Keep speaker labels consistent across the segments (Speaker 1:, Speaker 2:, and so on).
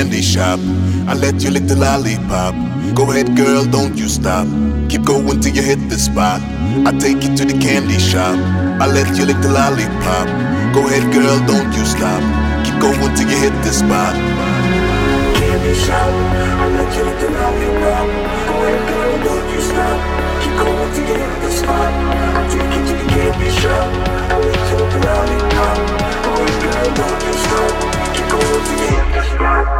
Speaker 1: Candy shop. I
Speaker 2: let you lick the lollipop. Go ahead, girl, don't you stop. Keep going till you hit the spot. I take you to the candy shop. I let you lick the lollipop. Go ahead, girl, don't you stop. Keep going till you hit the spot. Candy shop. I let you lick the lollipop. Go ahead, girl, don't you stop. Keep going till you hit the spot. I take you to the candy shop. I you lick the lollipop. Go ahead, girl, don't you stop. Till.
Speaker 1: Keep going till you hit the spot.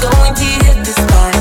Speaker 3: Don't hit this time?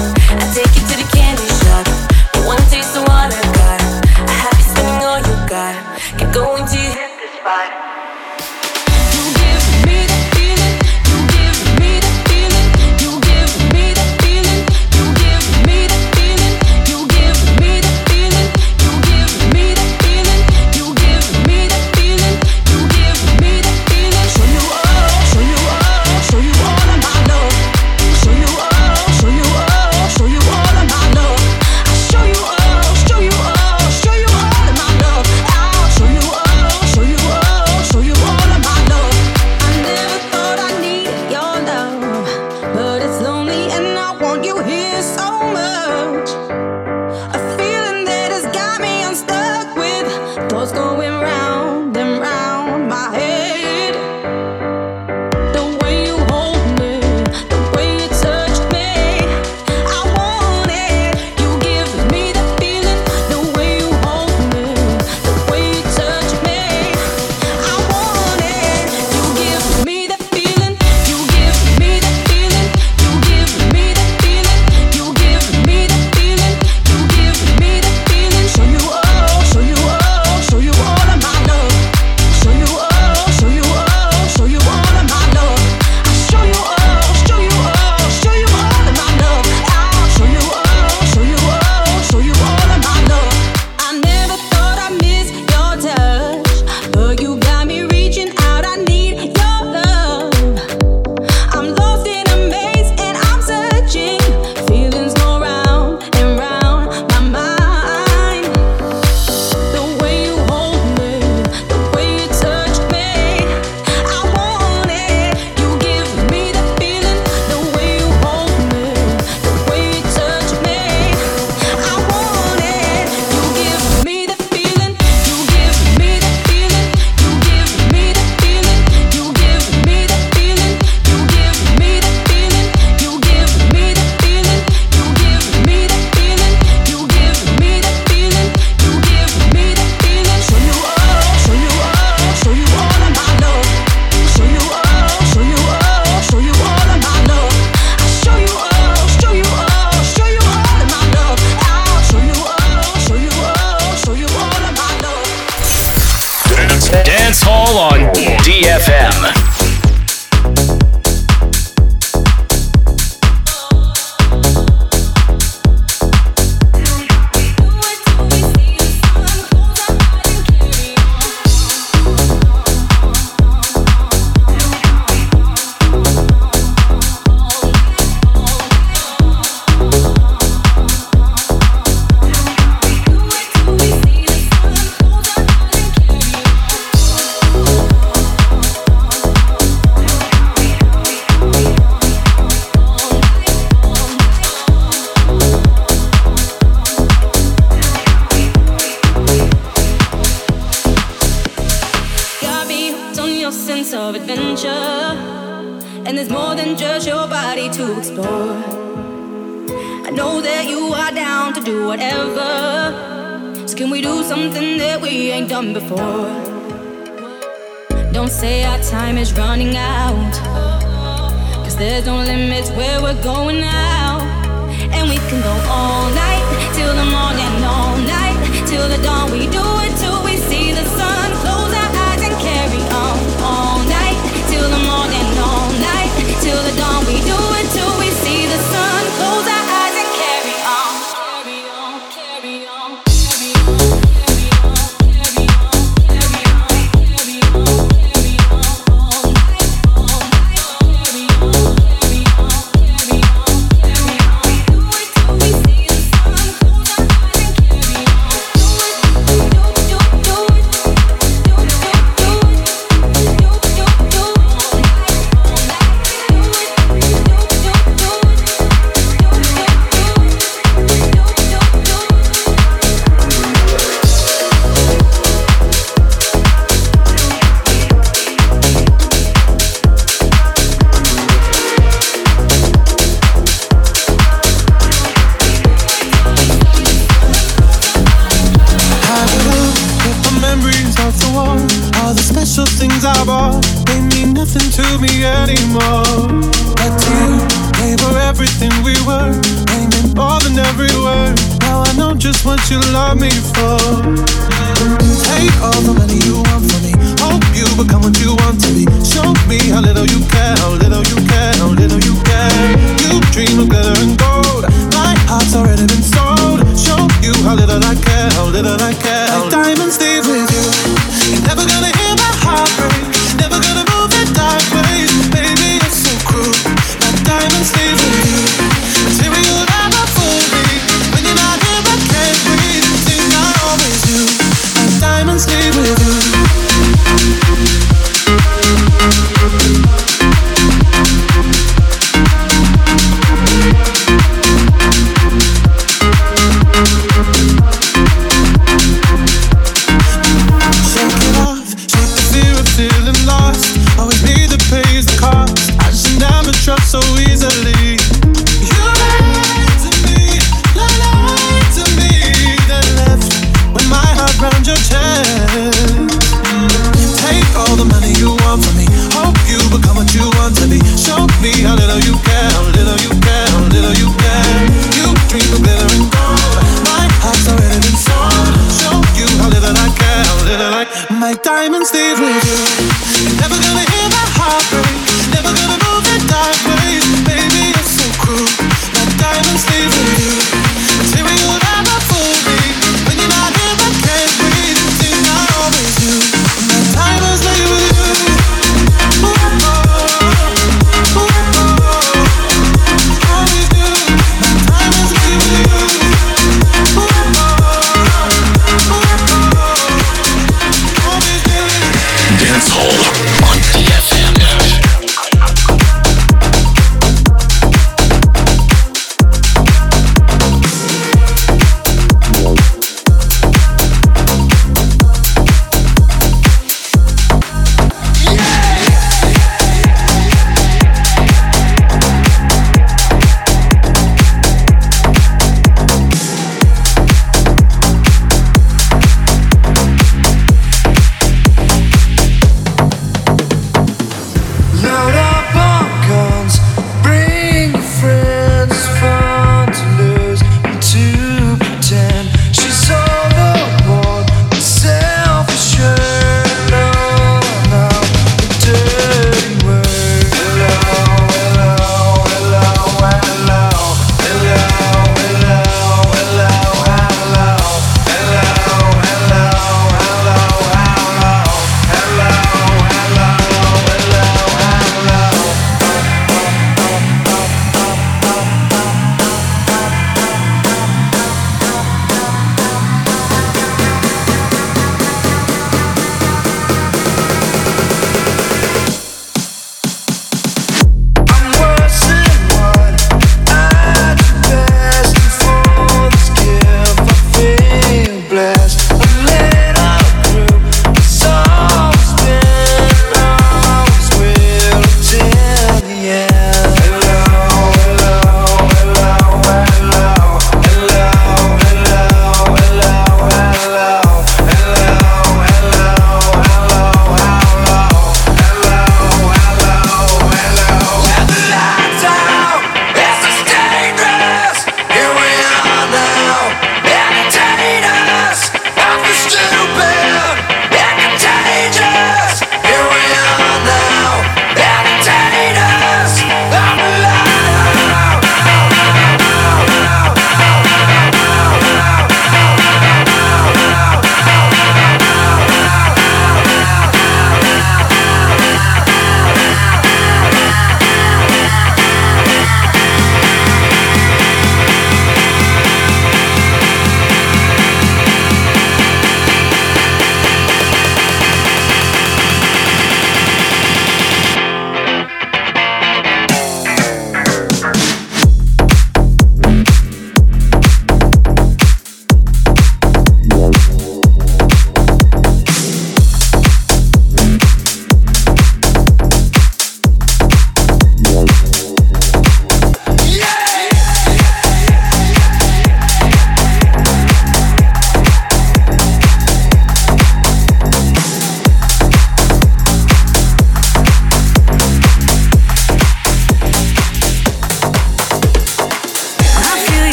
Speaker 4: what you love me for. Take all the money you want from me. Hope you become what you want to be. Show me how little you care, how little you care, how little you care. You dream of glitter and gold. My heart's already been sold. Show you how little I care, how little I care. Like diamonds, they.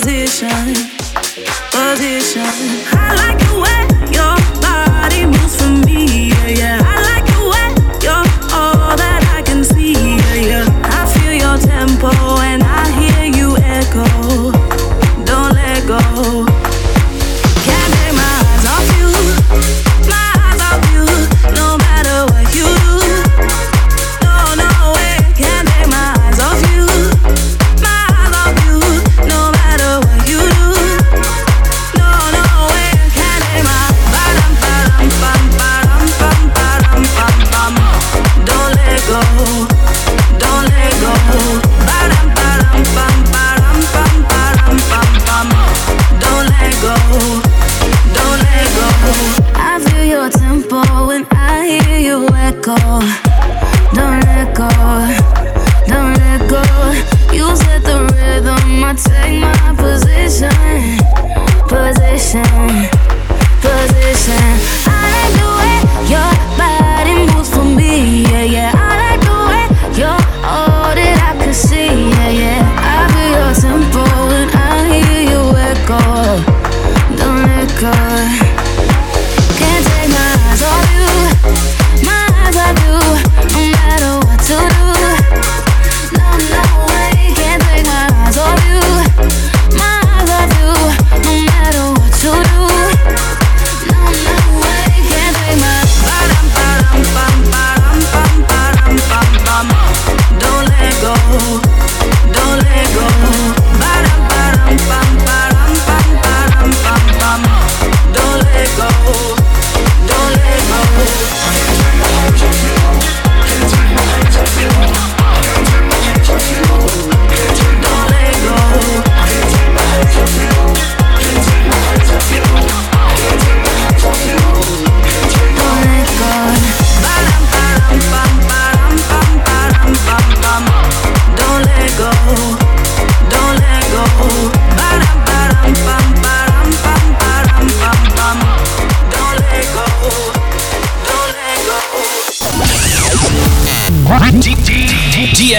Speaker 4: position, position. I like.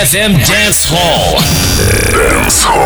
Speaker 5: DFM
Speaker 6: Dance Hall.
Speaker 5: Dance Hall.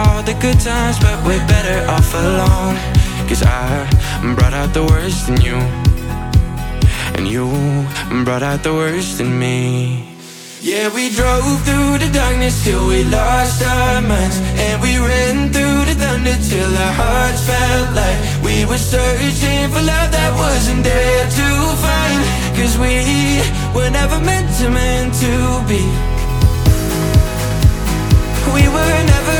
Speaker 7: all the good times, but we're better off alone. Cause I brought out the worst in you, and you brought out the worst in me. Yeah, we drove through the darkness till we lost our minds, and we ran through the thunder till our hearts felt like we were searching for love that wasn't there to find. Cause we were never meant to, meant to be. We were never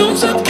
Speaker 3: Don't stop,